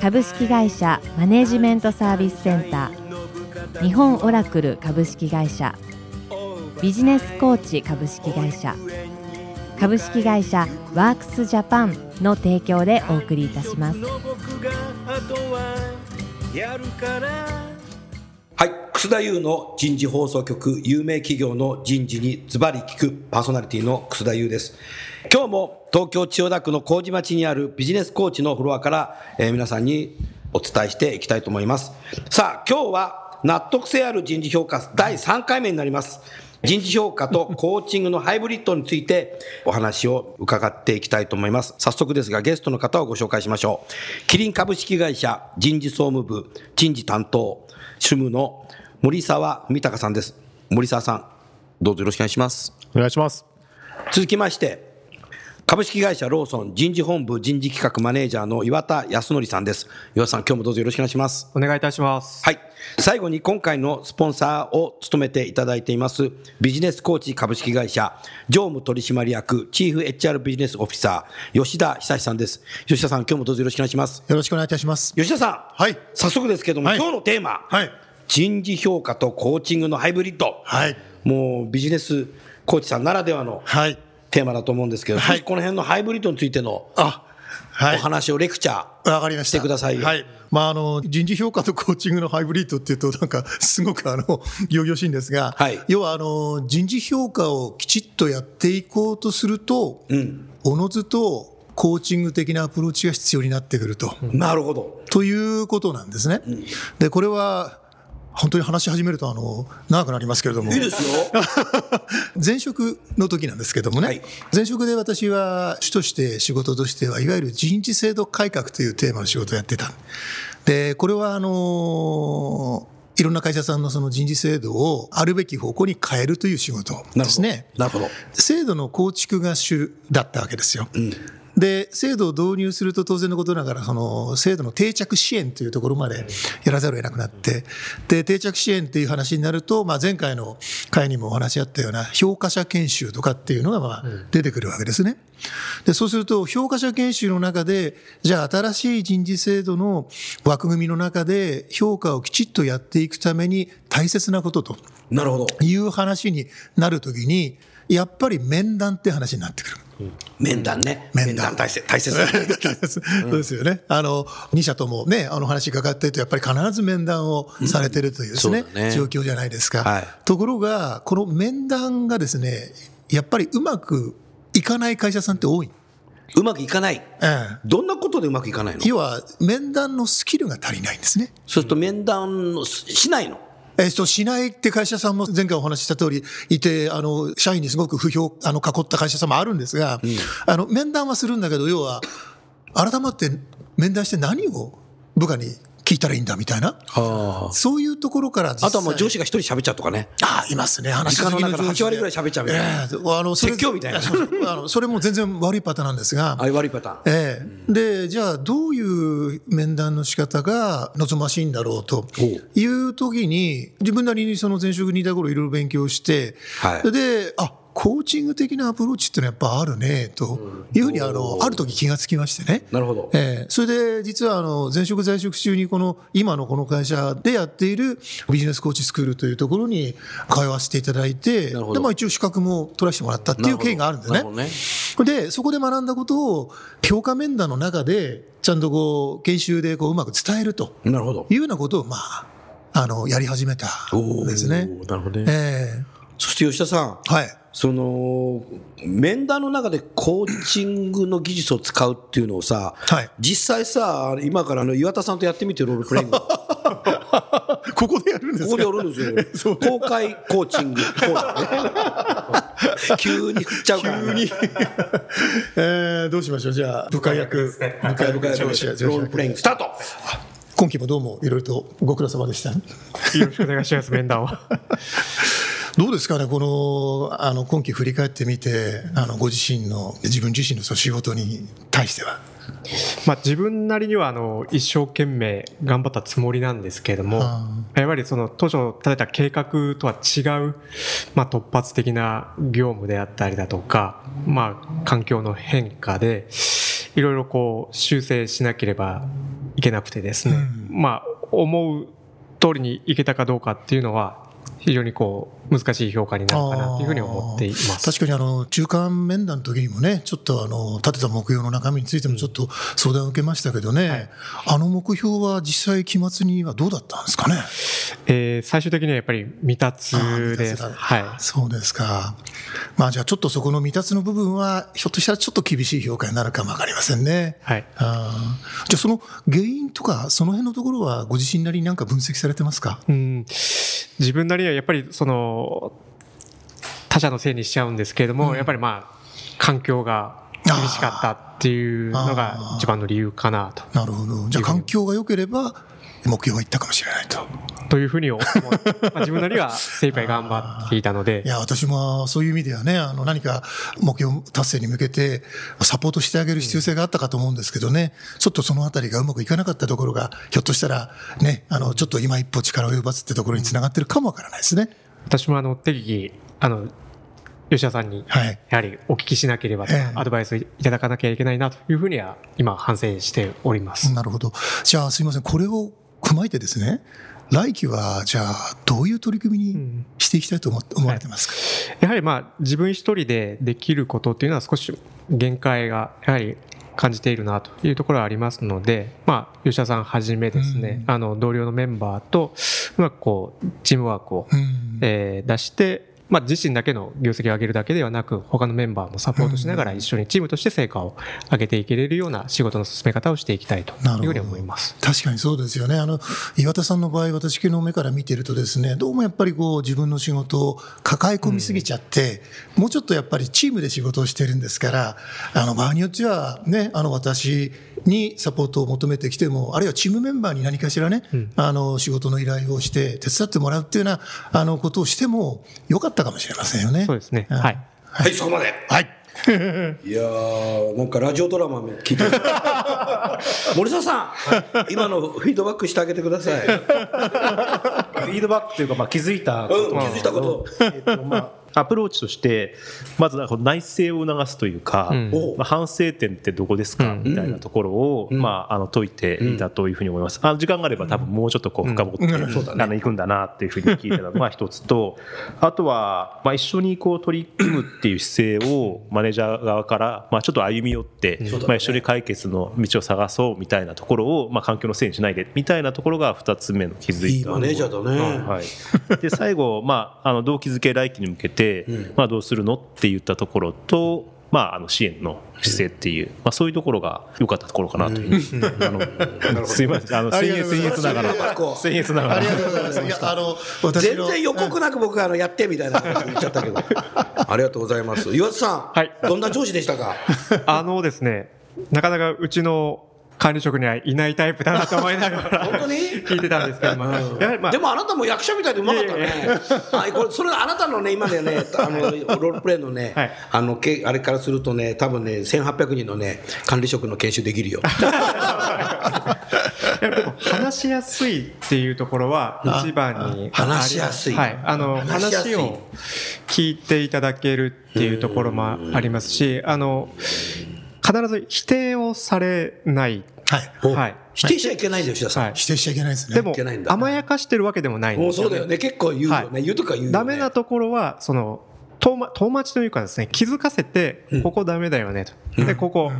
株式会社マネジメントサービスセンター。日本オラクル株式会社。ビジネスコーチ株式会社。株式会社ワークスジャパンの提供でお送りいたします。はい。楠田優の人事放送局有名企業の人事にズバリ聞くパーソナリティの楠田優です。今日も東京千代田区の麹町にあるビジネスコーチのフロアから、えー皆さんにお伝えしていきたいと思います。さあ今日は納得性ある人事評価第3回目になります。人事評価とコーチングのハイブリッドについてお話を伺っていきたいと思います。早速ですがゲストの方をご紹介しましょう。キリン株式会社人事総務部人事担当主務の森沢美隆さんです森沢さんどうぞよろしくお願いしますお願いします。続きまして株式会社ローソン人事本部人事企画マネージャーの岩田康則さんです岩田さん今日もどうぞよろしくお願いしますお願いいたします。はい。最後に今回のスポンサーを務めていただいていますビジネスコーチ株式会社常務取締役チーフ HR ビジネスオフィサー吉田久さんです。吉田さん今日もどうぞよろしくお願いします。よろしくお願いいたします。吉田さん。はい早速ですけども、はい今日のテーマ。はい人事評価とコーチングのハイブリッド。はいもうビジネスコーチさんならではのはい。テーマだと思うんですけど、はいこの辺のハイブリッドについてのあ、はい。お話をレクチャー。わかりました。してくださいよはい。まあ、あの、人事評価とコーチングのハイブリッドっていうと、なんか、すごくあの、行々しいんですが、はい要は、あの、人事評価をきちっとやっていこうとすると、うん。おのずと、コーチング的なアプローチが必要になってくると、なるほど。ということなんですね。で、これは、本当に話し始めると、あの、長くなりますけれども。いいですよ。前職の時なんですけどもね、はい前職で私は主として仕事としてはいわゆる人事制度改革というテーマの仕事をやってたでこれはあのいろんな会社さんのその人事制度をあるべき方向に変えるという仕事ですね。なるほど。制度の構築が主だったわけですよ。で制度を導入すると当然のことながらその制度の定着支援というところまでやらざるを得なくなってで定着支援っていう話になると、まあ、前回の回にもお話しあったような評価者研修とかっていうのがまあ出てくるわけですね。でそうすると評価者研修の中でじゃあ新しい人事制度の枠組みの中で評価をきちっとやっていくために大切なこととなるほど。いう話になるときにやっぱり面談って話になってくる。面談ね。面談大切。大切 だ。そうですよね。あの、2社ともね、あの話伺ってると、やっぱり必ず面談をされてるというですね、状況じゃないですか。はいところが、この面談がですね、やっぱりうまくいかない会社さんって多い。うまくいかない。ええどんなことでうまくいかないの？要は、面談のスキルが足りないんですね。そうすると面談しないの。えっと、しないって会社さんも前回お話しした通りいて、あの、社員にすごく不評、あの、囲った会社さんもあるんですが、あの、面談はするんだけど、要は、改まって面談して何を部下に聞いたらいいんだみたいな、あそういうところからあとはもう上司が一人喋っちゃうとかね。ああ、いますね。話の中の8割ぐらい喋っちゃうみたいな。ええ。あの、説教みたいな。あのそれも全然悪いパターンなんですが。あ、悪いパターン。ええ。で、じゃあどういう面談の仕方が望ましいんだろうという時に、自分なりにその前職にいた頃いろいろ勉強して、はい。で、あ、コーチング的なアプローチっていうのはやっぱあるね、というふうにあの、ある時気がつきましてね。なるほど。ええそれで実はあの前職在職中にこの今のこの会社でやっているビジネスコーチスクールというところに通わせていただいてなるほどで、まあ、一応資格も取らせてもらったっていう経緯があるんですねなるほどね。でそこで学んだことを評価面談の中でちゃんとこう研修でこううまく伝えるとなるほど。いうようなことをまああのやり始めたんですね。なるほどね。えそして吉田さん、えはいその、面談の中でコーチングの技術を使うっていうのをさ、はい実際さ、今からあの岩田さんとやってみてロールプレイング。こ ここでやるんですか？こでやるんですよ。公開コーチング。急に振っちゃうから、ね。急にえーどうしましょう？じゃあ部下役部下部下役上司ロールプレイングスタート今期もどうもいろいろとご苦労様でした。よろしくお願いします、面談を。どうですかね、このあの今期振り返ってみて、あのご自身の、自分自身のその仕事に対しては。まあ、自分なりにはあの一生懸命頑張ったつもりなんですけれども、やはりその当初立てた計画とは違う、まあ、突発的な業務であったりだとか、まあ、環境の変化で、いろいろこう修正しなければいけなくてですね、まあ、思う通りにいけたかどうかっていうのは、非常にこう難しい評価になるかなというふうに思っています確かにあの中間面談の時にもね、ちょっとあの立てた目標の中身についてもちょっと相談を受けましたけどね、はい、あの目標は実際、期末にはどうだったんですかね？えー、最終的にはやっぱり未達です。はい、そうですか。まあじゃあちょっとそこの未達の部分は、ひょっとしたらちょっと厳しい評価になるかもわかりませんね。はい。あじゃあその原因とか、その辺のところはご自身なりになんか分析されてますか？うん。自分なりやっぱりその、他者のせいにしちゃうんですけれども、うん、やっぱりまあ、環境が厳しかったっていうのが一番の理由かなと。なるほど。じゃあ環境が良ければ、目標がいったかもしれないと。というふうに思う、まあ、自分なりは精一杯頑張っていたので。いや、私もそういう意味ではね、あの何か目標達成に向けてサポートしてあげる必要性があったかと思うんですけどね、ちょっとそのあたりがうまくいかなかったところが、ひょっとしたらね、あの、ちょっと今一歩力を及ばずってところにつながってるかもわからないですね。私もあの、適宜、あの、吉田さんに、やはりお聞きしなければと、アドバイスいただかなきゃいけないなというふうには、今、反省しております。なるほど。じゃあ、すみません。これを踏まえてですね、来期は、じゃあ、どういう取り組みにしていきたいと思思われてますか、はい、やはりまあ、自分一人でできることっていうのは少し限界が、やはり感じているなというところはありますので、まあ、吉田さんはじめですね、うん、あの、同僚のメンバーと、うまくこう、チームワークを、うん、えー、出して、まあ、自身だけの業績を上げるだけではなく、他のメンバーもサポートしながら一緒にチームとして成果を上げていけれるような仕事の進め方をしていきたいというふうに思います。確かにそうですよね。あの、岩田さんの場合、私昨日目から見ているとですね、どうもやっぱりこう自分の仕事を抱え込みすぎちゃって、うん、もうちょっとやっぱりチームで仕事をしてるんですから、あの、場合によってはね、あの、私にサポートを求めてきても、あるいはチームメンバーに何かしらね、うん、あの、仕事の依頼をして手伝ってもらうっていうような、あの、ことをしてもよかったかもしれませんよね。そうですね。はい。はい、そこまで。はい。いやー、なんかラジオドラマ聞いてる。森沢さん、今のフィードバックしてあげてください。フィードバックというか、まあ、気づいたこと、うん、気づいたこと。えっと、まあ、アプローチとして、まず内省を促すというか、うん、まあ、反省点ってどこですか、うん、みたいなところを、うん、まあ、あの解いていたというふうに思います。あの時間があれば多分もうちょっとこう深掘って、あの行くんだなっていうふうに聞いてたのが 一つと、あとは、まあ、一緒にこう取り組むっていう姿勢をマネージャー側から、まあ、ちょっと歩み寄って、まあ、一緒に解決の道を探そうみたいなところを、まあ、環境のせいにしないでみたいなところが二つ目の気づいたいいマネージャーだね。はい。で、最後、まあ、あの動機づけ来期に向けて、うん、まあ、どうするのって言ったところと、まあ、あの支援の姿勢っていう、まあ、そういうところが良かったところかなという、うん、あのすいません。あの僭越僭越ながら僭越ながら。ありがとうございます。いやあの全然予告なく僕あのやってみたいなこと言っちゃったけど。ありがとうございます。岩田さん、はい、どんな上司でしたか？あのですねなかなかうちの管理職にはいないタイプだなと思いながら本当に？聞いてたんですけども、まあ、でもあなたも役者みたいでうまかったね。あこれそれあなたのね今でねあのロールプレイのね、はい、あのけあれからするとね多分ね1800人のね管理職の研修できるよ。話しやすいっていうところは一番に話しやすい。はい、あの話を聞いていただけるっていうところもありますし、あの。必ず否定をされない。はい。はい。否定しちゃいけないんで吉田さん。否定しちゃいけないですね。でも、甘やかしてるわけでもないんですよ、ね。そうだよね。結構言うよね。言うとか言うよね。ダメなところは、その、遠ま、遠待ちというかですね、気づかせて、ここダメだよねと。で、ここ、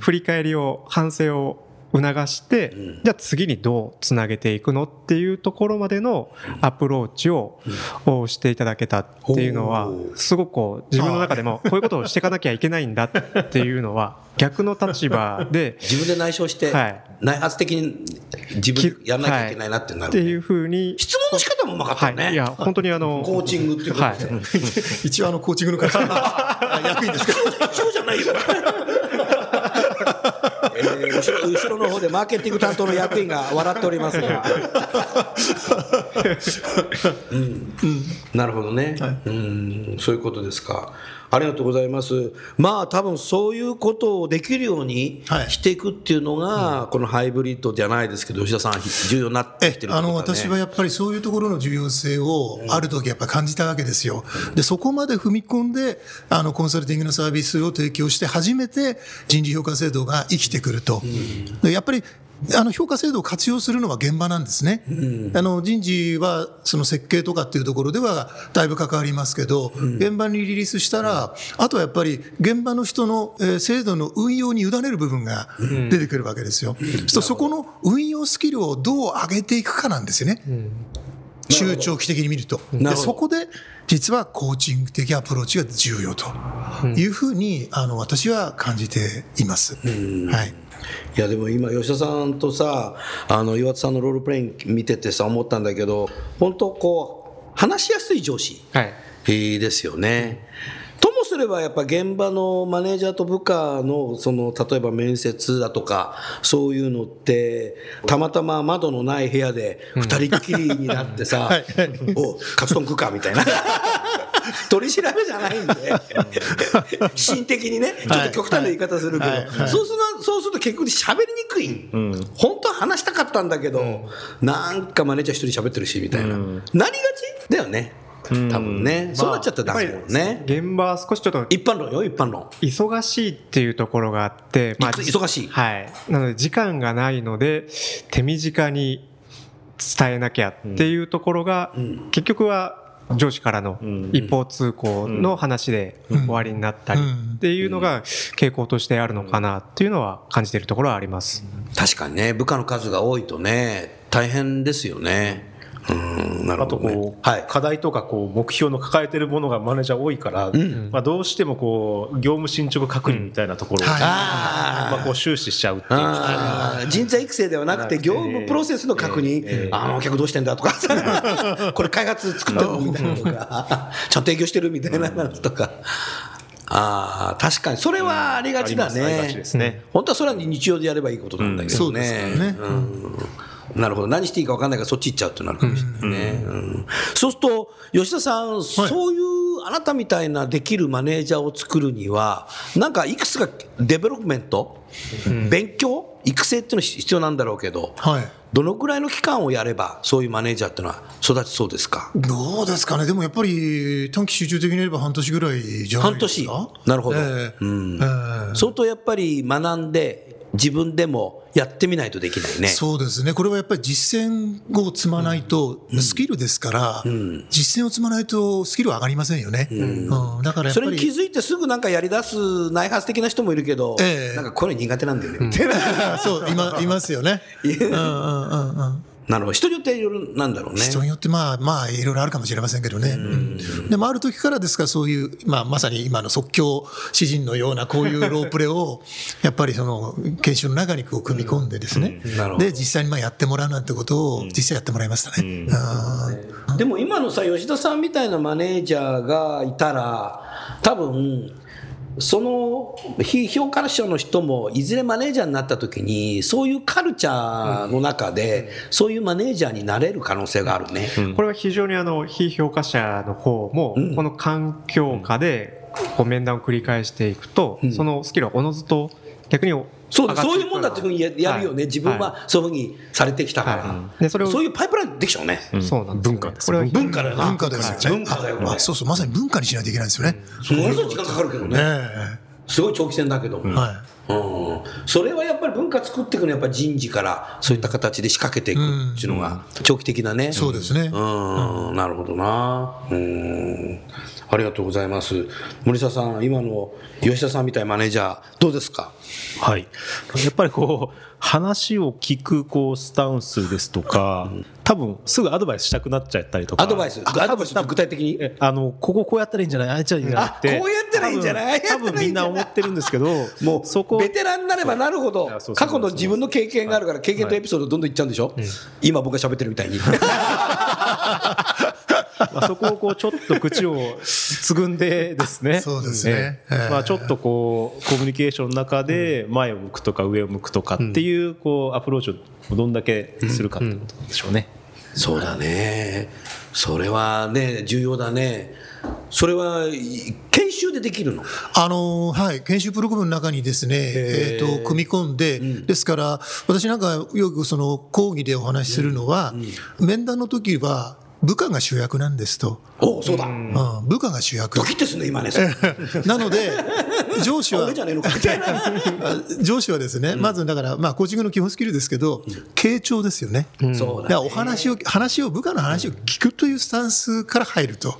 振り返りを、反省を促して、じゃあ次にどうつなげていくのっていうところまでのアプローチをしていただけたっていうのは、すごくこう自分の中でもこういうことをしていかなきゃいけないんだっていうのは逆の立場で。自分で内緒して、内発的に自分やらなきゃいけないなってなる、っていうふうに。質問の仕方もうまかったね。いや、本当にあの。コーチングっていうことで。一応あのコーチングの会社役員ですけど。一応じゃないよ。えー後ろ後ろの方でマーケティング担当の役員が笑っておりますが、うん。なるほどね、うん、そういうことですか。ありがとうございます。まあ多分そういうことをできるようにはいしていくっていうのが、このハイブリッドじゃないですけど、吉田さん、重要になってきてるえあの私はやっぱりそういうところの重要性をある時やっぱり感じたわけですよ。でそこまで踏み込んであのコンサルティングのサービスを提供して初めて人事評価制度が生きてくると。でやっぱりあの評価制度を活用するのは現場なんですね。あの人事はその設計とかっていうところではだいぶ関わりますけど、現場にリリースしたら、あとはやっぱり現場の人の、えー制度の運用に委ねる部分が出てくるわけですよ。そうするとそこの運用スキルをどう上げていくかなんですよね。中長期的に見ると。でそこで実はコーチング的アプローチが重要というふうにあの私は感じています。はい。いやでも今吉田さんとさあの岩田さんのロールプレイング見ててさ思ったんだけど本当こう話しやすい上司はいですよね。ともすればやっぱ現場のマネージャーと部下のその例えば面接だとかそういうのってたまたま窓のない部屋で二人っきりになってさ「おカツ丼食うか」みたいな。取り調べじゃないんで。心的にね。ちょっと極端な言い方するけど、そうするなそうすると結局喋りにくい、本当は話したかったんだけど、なんかマネージャー一人喋ってるしみたいな、なりがちだよね。多分ね、そうなっちゃったらダメだもんね、現場は少しちょっと一般論よ一般論。忙しいっていうところがあって、い忙しい？はい。なので時間がないので、手短に伝えなきゃっていうところが、結局は上司からの一方通行の話で終わりになったりっていうのが傾向としてあるのかなっていうのは感じているところはあります。確かにね。部下の数が多いとね大変ですよねうんなるあとこう、はい。課題とかこう目標の抱えてるものがマネージャー多いから、まあ、どうしてもこう業務進捗確認みたいなところを、はい。あーまあ、こう終始しちゃうっていう。人材育成ではなくて業務プロセスの確認、あのお客どうしてんだとか。これ開発作ってるみたいなとか。ちゃんと営業してるみたいなのとか。ああ確かにそれはありがちだね,、ありますありがちですね。本当はそれは日常でやればいいことなんだけどね、そうですよね。うんなるほど。何していいか分かんないからそっち行っちゃうってなるかもしれない。ね、うん。そうすると吉田さん、そういうあなたみたいなできるマネージャーを作るにはなんかいくつか development、勉強育成っていうの必要なんだろうけど、はい。どのぐらいの期間をやればそういうマネージャーっていうのは育ちそうですか？どうですかね。でもやっぱり短期集中的にやれば半年ぐらいじゃないですか？半年。なるほど。ええ。うん。ええ。相当やっぱり学んで自分でもやってみないとできないねそうですね。これはやっぱり実践を積まないと、スキルですから、実践を積まないとスキルは上がりませんよね。うんだから。それに気づいてすぐなんかやり出す内発的な人もいるけど、ええなんかこれ苦手なんだよね そう、今、いますよね。うんうんうんうん。なるほど。人によっていろいろなんだろうね。人によってまあまあいろいろあるかもしれませんけどね。うん。でもある時からですからそういう、まあまさに今の即興詩人のようなこういうロープレを やっぱりその研修の中にこう組み込んでですね。なるほど。で実際にまあやってもらうなんてことを実際やってもらいましたね。うん。でも今のさ吉田さんみたいなマネージャーがいたら多分その非評価者の人もいずれマネージャーになった時にそういうカルチャーの中でそういうマネージャーになれる可能性があるね。これは非常にあの非評価者の方もこの環境下でこう面談を繰り返していくとそのスキルはおのずと逆にそうそういうもんだっていうふうにややるよね、はい。自分はそういうふうにされてきたから、はい。でそれをそういうパイプラインできちゃうね、そうなん文化ですこれは文化。だよな文化ですよね。文化だよそうそう、まさに文化にしないといけないんですよね。すごい時間かかるけど。ね、え。すごい長期戦だけど、えはい。うん、それはやっぱり文化作っていくのはやっぱり人事からそういった形で仕掛けていくっていうのが長期的なね、そうですね。うん、なるほどな。うん。ありがとうございます。森下さん、今の吉田さんみたいなマネージャー、どうですか？はい、やっぱりこう話を聞くこうスタンスですとか、多分すぐアドバイスしたくなっちゃったりとか、アドバイス、アドバイスって具体的に？えあのこここうやったらいいんじゃない？ああやっちゃいいんじゃなくてあこうやったらいいんじゃない？多分みんな思ってるんですけど もうそこベテランになればなるほど過去の自分の経験があるから経験とエピソードどんどんいっちゃうんでしょ、今僕が喋ってるみたいに まあそこをこうちょっと口をつぐんでですね。そうですね。まあ、ちょっとこうコミュニケーションの中で前を向くとか上を向くとかっていうこうアプローチをどんだけするかってことでしょうね。そうだね。それはね、重要だね。それはい研修でできるの？あのはい、研修プログラムの中にですね、えー、と組み込んで、ですから、私なんかよくその講義でお話しするのは、面談の時は部下が主役なんですと、おそうだ。うん、部下が主役ド。キッてすんね、今ね。なので、上司は 上司はですね、まずだから、まあ、コーチングの基本スキルですけど、傾聴ですよね。そうだだからお話を、話を、部下の話を聞くというスタンスから入ると。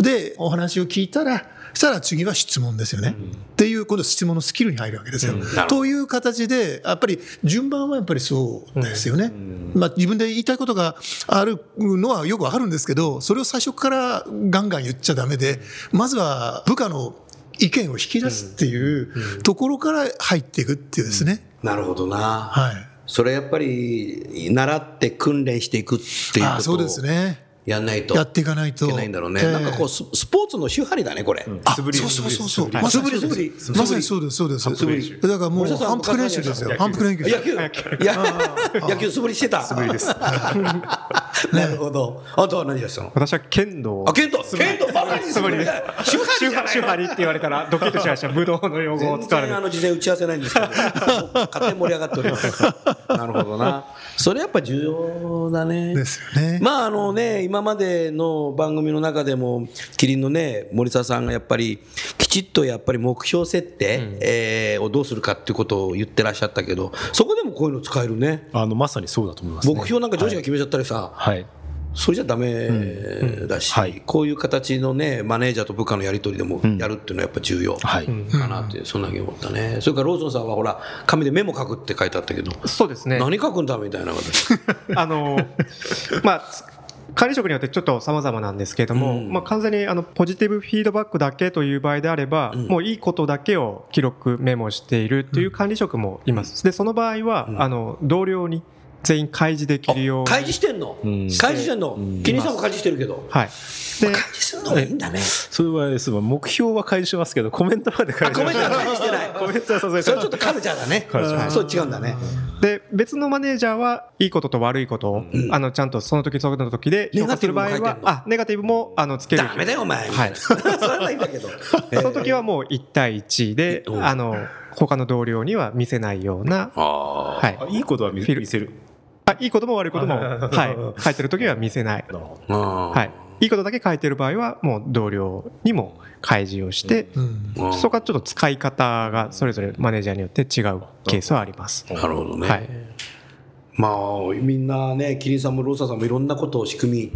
で、お話を聞いたら、そしたら次は質問ですよね。っていう、今度質問のスキルに入るわけですよ。という形で、やっぱり順番はやっぱりそうですよね。まあ自分で言いたいことがあるのはよくわかるんですけど、それを最初からガンガン言っちゃダメで、まずは部下の意見を引き出すっていうところから入っていくっていうですね。なるほどな。はい。それやっぱり、習って訓練していくっていうことそうですね。やんないと。やっていかないと。いけないんだろうね。ええなんかこうス、スポーツの手張りだね、これ。あ素振りそうそうそうまさにそう素振りです素振りまさにそうです、そうです。振りだからもう反復練習ですよ。反復練習野球野球素振りしてた。素振りです。なるほど。あとは何でしたの？私は剣道あ、剣道剣道まさに素振りだ。手張り手張りって言われたらドキッとしました武道の用語を全使われあの事前打ち合わせないんですけど、勝手に盛り上がっております。なるほどな。それやっぱ重要だね。ですよねまああのね、今までの番組の中でも、キリンのね、森沢さんがやっぱり、きちっとやっぱり目標設定、えーをどうするかっていうことを言ってらっしゃったけど、そこでもこういうの使えるね。あのまさにそうだと思います、ね。目標なんか上司が決めちゃったりさ、はい。それじゃダメだし、はいこういう形のね、マネージャーと部下のやり取りでもやるっていうのはやっぱ重要はいかなって、そんなふうに思ったね。それからローソンさんはほら、紙でメモ書くって書いてあったけど、そうですね何書くんだみたいな形。あのまあつ管理職によってちょっと様々なんですけれども、うん。まあ、完全にあのポジティブフィードバックだけという場合であれば、もういいことだけを記録メモしているという管理職もいます。でその場合は、あの同僚に全員開示できるように開示してんの？開示してんの？キリンさんも開示してるけど。はいで開示するのがいいんだね。それはそう目標は開示しますけどコメントまで開あ、コ示メントは開示してない。コメントはさすがにそれちょっとカルチャーだね。カルチャーそう違うんだね。で別のマネージャーはいいことと悪いことを、あのちゃんとその時その時で評価する場合はあネガティブもあのつけるダメだよ、お前。はいそれはいいんだけど。その時はもう1対1で、う？んあの他の同僚には見せないような、ああ。はいあいいことは見せる。あいいことも悪いことも、はい、書いてる時は見せない、ははい、いいことだけ書いてる場合はもう同僚にも開示をして、うん。そこはちょっと使い方がそれぞれマネージャーによって違うケースはあります。なるほどね。はい。まあ、みんなね、キリンさんもローサさんもいろんなことを仕組み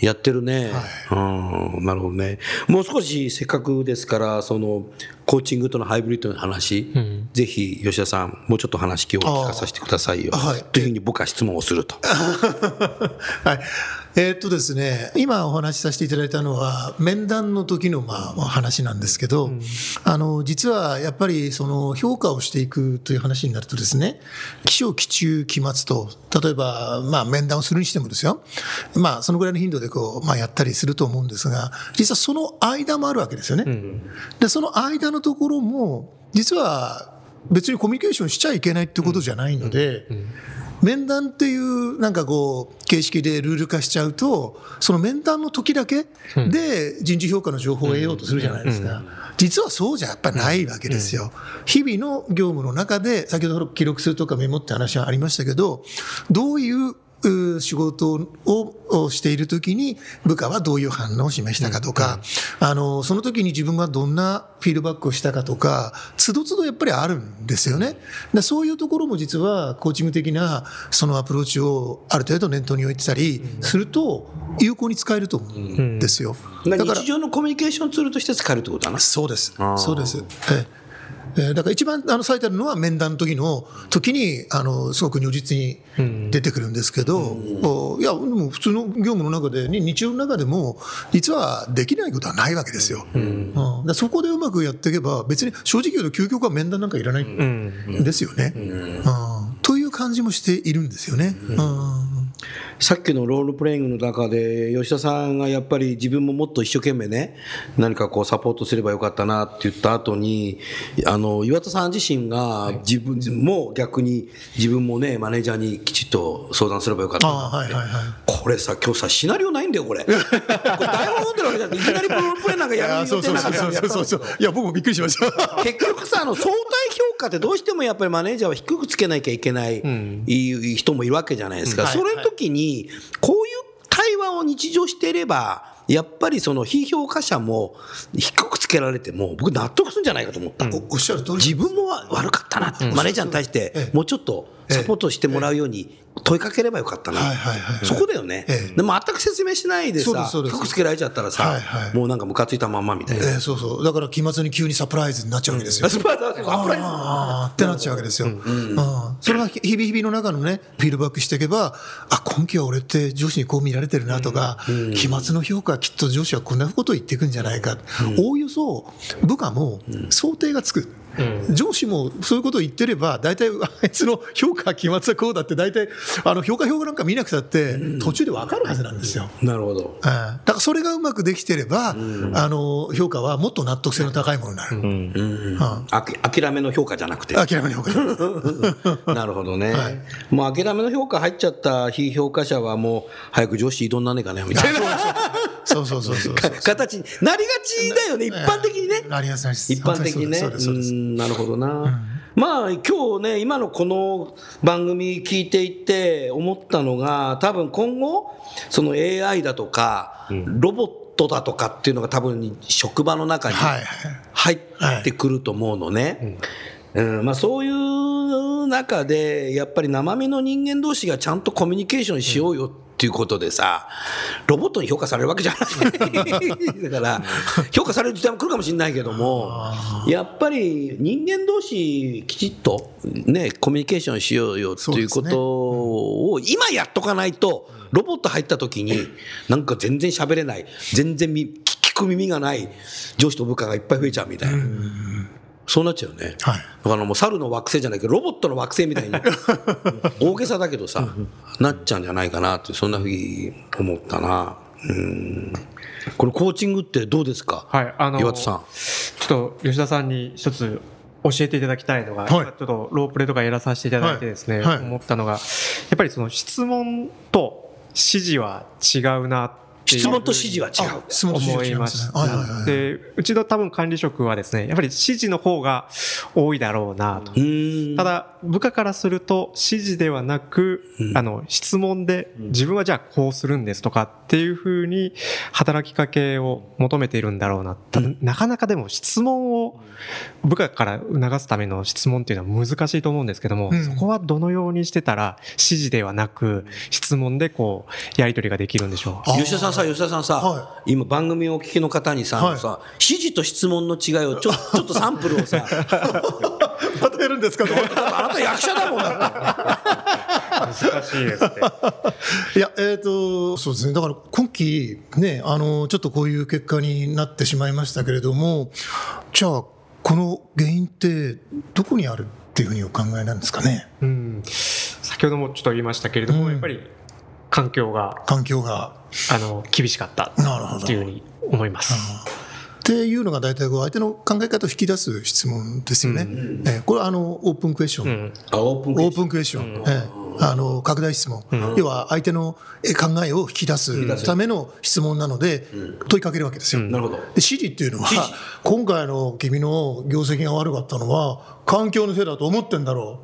やってるね。うん、なるほどね。もう少しせっかくですから、その、コーチングとのハイブリッドの話、ぜひ吉田さん、もうちょっと話今日聞かさせてくださいよ。あはいというふうに僕は質問をすると。はい。えーっとですね、今お話しさせていただいたのは、面談の時のまあお話なんですけど、あの、実はやっぱりその評価をしていくという話になるとですね、起承、期中、期末と、例えば、まあ面談をするにしてもですよ、まあそのぐらいの頻度でこう、まあやったりすると思うんですが、実はその間もあるわけですよね。で、その間のところも、実は別にコミュニケーションしちゃいけないってことじゃないので、面談っていうなんかこう形式でルール化しちゃうとその面談の時だけで人事評価の情報を得ようとするじゃないですか。実はそうじゃやっぱりないわけですよ。日々の業務の中で先ほど記録するとかメモって話はありましたけどどういうう仕事ををしているときに部下はどういう反応を示したかとか、あの、その時に自分はどんなフィードバックをしたかとか、つどつどやっぱりあるんですよね。でそういうところも実はコーチング的なそのアプローチをある程度念頭に置いてたりすると有効に使えると思うんですよ。だから日常のコミュニケーションツールとして使えるってことだな。そうです。そうです。えええーだから一番あの最たるのは面談の時の時にあのすごく如実に出てくるんですけど、おいやでも普通の業務の中でに日常の中でも実はできないことはないわけですよ。うん。だからそこでうまくやっていけば別に正直言うと究極は面談なんかいらないんですよね。うん。という感じもしているんですよね。うんさっきのロールプレイングの中で、吉田さんがやっぱり自分ももっと一生懸命ね、何かこうサポートすればよかったなって言った後に、あの、岩田さん自身が自分も逆に自分もね、マネージャーにきちっと相談すればよかった。はいはいはい。これさ、今日さ、シナリオないんだよ、これ。これ台本読んでるわけじゃなくて、いきなりロールプレイなんかやるいやそうそうそうそうそうそう。いや僕もびっくりしました。結局さ、あの相対評価ってどうしてもやっぱりマネージャーは低くつけなきゃいけない、人もいるわけじゃないですか。それの時に、こういう対話を日常していれば、やっぱりその非評価者も低くつけられても、僕納得するんじゃないかと思った。おおっしゃる通り自分も悪かったなって、マネージャーに対して、もうちょっとサポートしてもらうように問いかければよかったな。そこだよね。ええ。でも全く説明しないでさそうですそう、です。低くつけられちゃったらはいさは、い。もうなんかムカついたまんまみたいな。えーそうそう。だから期末に急にサプライズになっちゃうわけですよ、サプライズってなっちゃうわけですよ。うん。それが日々日々の中のね、フィードバックしていけば、あ、今期は俺って上司にこう見られてるなとか、期末の評価はきっと上司はこんなことを言っていくんじゃないか。おおよそ部下も想定がつく。上司もそういうことを言ってれば、大体あいつの評価、期末はこうだって、大体あの評価表なんか見なくたって、途中で分かるはずなんですよ。なるほど。ええ。だからそれがうまくできてれば、あの評価はもっと納得性の高いものになる。諦めの評価じゃなくて。諦めの評価。なるほどね、はい。もう諦めの評価入っちゃった非評価者はもう早く上司異動になんねえかねみたいな そうそうそうそう。形になりがちだよね、一般的にね。なりやすいです。一般的にね。そうんなるほどな。まあ今日ね、今のこの番組聞いていて思ったのが、多分今後、その AI だとか、ロボットだとかっていうのが多分職場の中に入ってくると思うのね。うんまあ、そういう中で、やっぱり生身の人間同士がちゃんとコミュニケーションしようよっていうことでさ、ロボットに評価されるわけじゃない。だから、評価される時代も来るかもしれないけども、やっぱり人間同士きちっとね、コミュニケーションしようよっていうことを今やっとかないと、ロボット入った時に、なんか全然喋れない、全然み聞く耳がない上司と部下がいっぱい増えちゃうみたいな。そうなっちゃうよね。はいだからもう猿の惑星じゃないけど、ロボットの惑星みたいに、大げさだけどさ、なっちゃうんじゃないかなって、そんなふうに思ったな。うん。これコーチングってどうですか？はい、あの岩田さん。ちょっと吉田さんに一つ教えていただきたいのが、はいちょっとロープレとかやらさせていただいてですね、はいはい思ったのが、やっぱりその質問と指示は違うなって質問と指示は違う。質問と思指示違いますしね。はいはいはい。で、うちの多分管理職はですね、やっぱり指示の方が多いだろうなと。うん。ただ、部下からすると指示ではなく、あの、質問で自分はじゃあこうするんですとかっていうふうに働きかけを求めているんだろうな。ただ、なかなかでも質問を部下から促すための質問っていうのは難しいと思うんですけども、うんそこはどのようにしてたら指示ではなく質問でこう、やり取りができるんでしょう？あ吉田さんさ、吉田さんさ、は今番組をお聞きの方にさ、はいさ指示と質問の違いをちょ ちょっとサンプルをさ、またやるんですか？あなた役者だもんだって。難しいですって。いや、えっ、と、そうですね。だから今期、ね、あの、ちょっとこういう結果になってしまいましたけれども、じゃあ、この原因ってどこにあるっていうふうにお考えなんですかね？うん、先ほどもちょっと言いましたけれども、うんやっぱり環境が環境が。あの厳しかったなるほどっていうふうに思います。っていうのが大体こう相手の考え方を引き出す質問ですよね。えーこれはあのオープンクエスチョン。うん。あオープンオープンクエスチョン、ええ。あの拡大質問、要は相手のえ考えを引き出すための質問なので、問いかけるわけですよ。なるほど。で指示っていうのは、今回の君の業績が悪かったのは、環境のせいだと思ってんだろ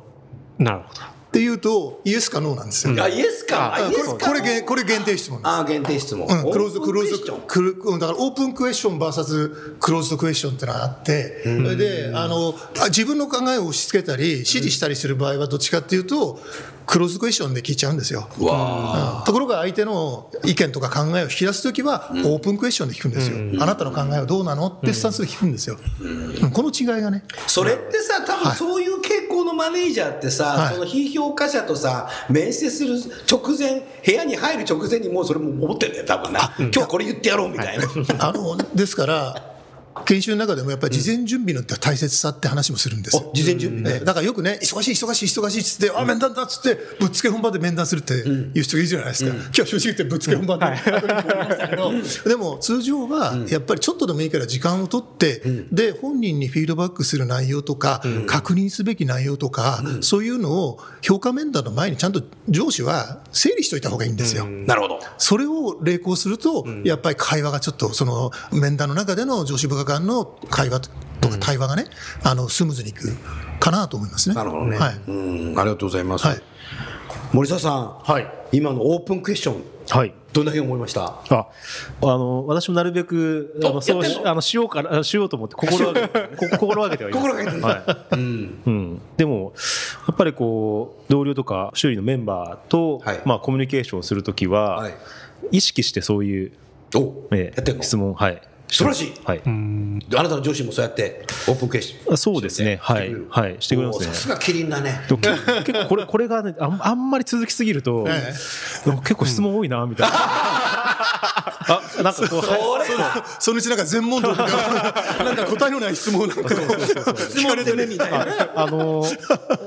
う。なるほど。っていうと、イエスかノーなんですよ。あ、イエスか。あイエスか。これこれ限定質問です。あ、限定質問。うん、クローズド、クローズドオープンクエスチョン、クルうんだからオープンクエスチョン VS クローズドクエスチョンってのがあって、それで、あの、あ自分の考えを押し付けたり、指示したりする場合はどっちかっていうと、クローズドクエスチョンで聞いちゃうんですよ。わところが相手の意見とか考えを引き出すときは、オープンクエスチョンで聞くんですよ。あなたの考えはどうなのってスタンスで聞くんですよ。うんこの違いがね。それってさ、多分そういう傾向のマネージャーってさ、はいその非評価者とさ、面接する直前、部屋に入る直前にもうそれも思ってんだよ、多分な。今日はこれ言ってやろうみたいな。あのですから、研修の中でもやっぱり事前準備の大切さって話もするんですよ。事前準備ね。だからよくね、忙しい、忙しい、忙しいっつって、あ、面談だっつって、ぶっつけ本番で面談するっていう人いるじゃないですか。今日正直言ってぶっつけ本番で。でも通常は、やっぱりちょっとでもいいから時間を取って、で、本人にフィードバックする内容とか、確認すべき内容とか、そういうのを評価面談の前にちゃんと上司は整理しておいた方がいいんですよ。なるほど。それを励行すると、やっぱり会話がちょっと、その面談の中での上司部下間の会話とか対話がね、あのスムーズにいくかなと思いますね。なるほどね。はい、うん。ありがとうございます。はい、森澤さん、はい、今のオープンクエスチョン、はい、どんなふうに思いました？ああの私もなるべくあのそうしあのしようかしようと思って心がけ 心がけてはいます。心がけてはい、うん。うん、でもやっぱりこう同僚とか周囲のメンバーと、はい、まあ、コミュニケーションするときは、はい、意識してそういう、えー、質問はい素晴らしい。はい。あなたの上司もそうやってオープンクエスチョン。そうですね。はい。はい。してくれますね。さすがキリンだね。結構これ、これがね、あんまり続きすぎると、結構質問多いな、みたいな。あ、なんかこう、そそのうちなんか全問答とか、なんか答えのない質問なんか質問ってねみたいな。あの、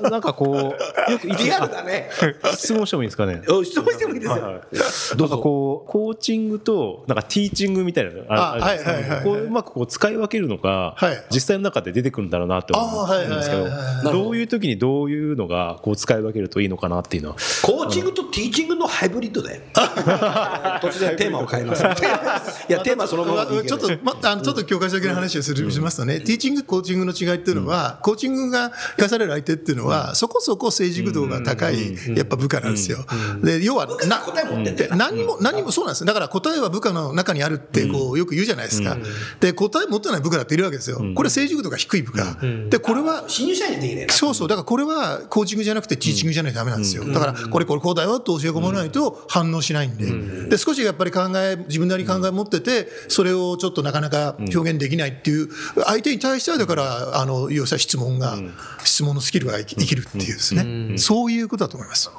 なんかこう、よくリアルだね。質問してもいいですかね？質問してもいいですよ。どうぞ。こう、コーチングと、なんかティーチングみたいなのあるんですこううまくこう使い分けるのが、実際の中で出てくるんだろうなって思うんですけど、どういう時にどういうのがこう使い分けるといいのかなっていうのは。コーチングとティーチングのハイブリッドで。突 然テーマを変えます。いや、テーマそのままちょっと、ま、あの、ちょっと教科書的な話をする、しますとね、ティーチング、コーチングの違いっていうのは、コーチングが生かされる相手っていうのは、そこそこ成熟度が高い、やっぱ部下なんですよ。で、要は、な、答え持ってて。何も、何もそうなんです。だから答えは部下の中にあるって、こう、よく言うじゃないですか。で、答え持ってない部下だっているわけですよ。これ成熟度が低い部下。で、これは、新入社員できないそうそう。だからこれは、コーチングじゃなくてティーチングじゃないとダメなんですよ。だから、これこれこうだよと教え込まないと反応しないんで。で、少しやっぱり考え、自分なり考え持ってて、それをちょっとなかなか表現できないっていう、相手に対してはだから、あの、要するに質問が、質問のスキルが生きるっていうですね。そういうことだと思います。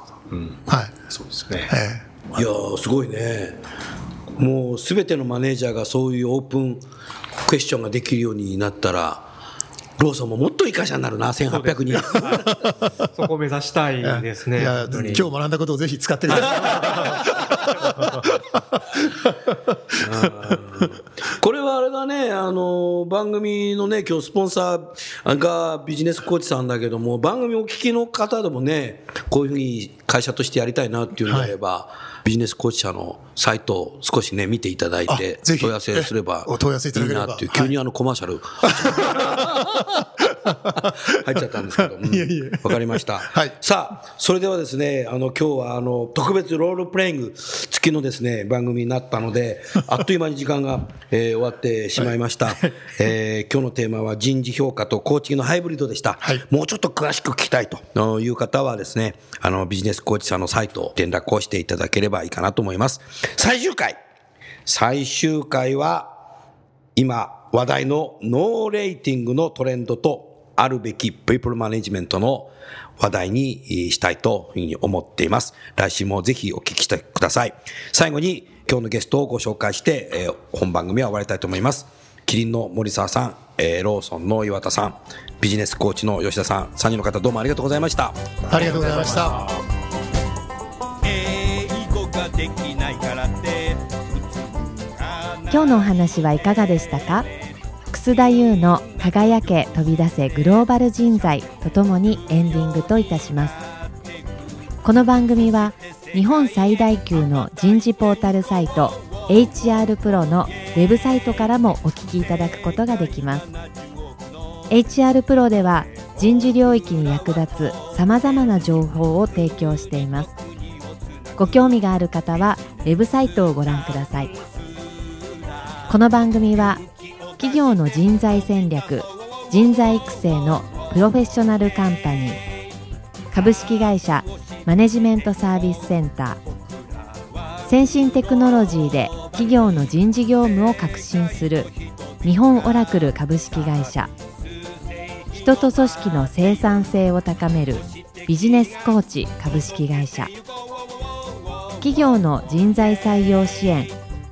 はい。そうですね。いやすごいね。もうすべてのマネージャーがそういうオープンクエスチョンができるようになったら、ローソンももっといい会社になるな、1800人。そこを目指したいですね。いや今日学んだことをぜひ使ってください。これはあれだね、あの、番組のね、今日スポンサーがビジネスコーチさんだけども、番組お聞きの方でもね、こういうふうに会社としてやりたいなっていうのであれば、はいビジネスコーチ社のサイトを少しね、見ていただいて、問い合わせすればいいなっていう、急にあのコマーシャル、入っちゃったんですけど、わ、かりました。はい、さあ、それではですね、あの、今日はあの、特別ロールプレイング付きのですね、番組になったので、あっという間に時間が、えー、終わってしまいました。はい、えー、今日のテーマは人事評価とコーチングのハイブリッドでした。はい、もうちょっと詳しく聞きたいという方はですね、あの、ビジネスコーチさんのサイトを連絡をしていただければいいかなと思います。最終回。最終回は、今話題のノーレーティングのトレンドとあるべきピープルマネジメントの話題にしたいというふうに思っています。来週もぜひお聞きしてください。最後に今日のゲストをご紹介して、えー、本番組は終わりたいと思います。キリンの森沢さん、えー、ローソンの岩田さん、ビジネスコーチの吉田さん、3人の方どうもありがとうございました。ありがとうございました。今日のお話はいかがでしたか？楠田優の輝け飛び出せグローバル人材とともにエンディングといたします。この番組は日本最大級の人事ポータルサイト HR プロのウェブサイトからもお聞きいただくことができます。HR プロでは人事領域に役立つさまざまな情報を提供しています。ご興味がある方はウェブサイトをご覧ください。この番組は企業の人材戦略人材育成のプロフェッショナルカンパニー株式会社マネジメントサービスセンター先進テクノロジーで企業の人事業務を革新する日本オラクル株式会社人と組織の生産性を高めるビジネスコーチ株式会社企業の人材採用支援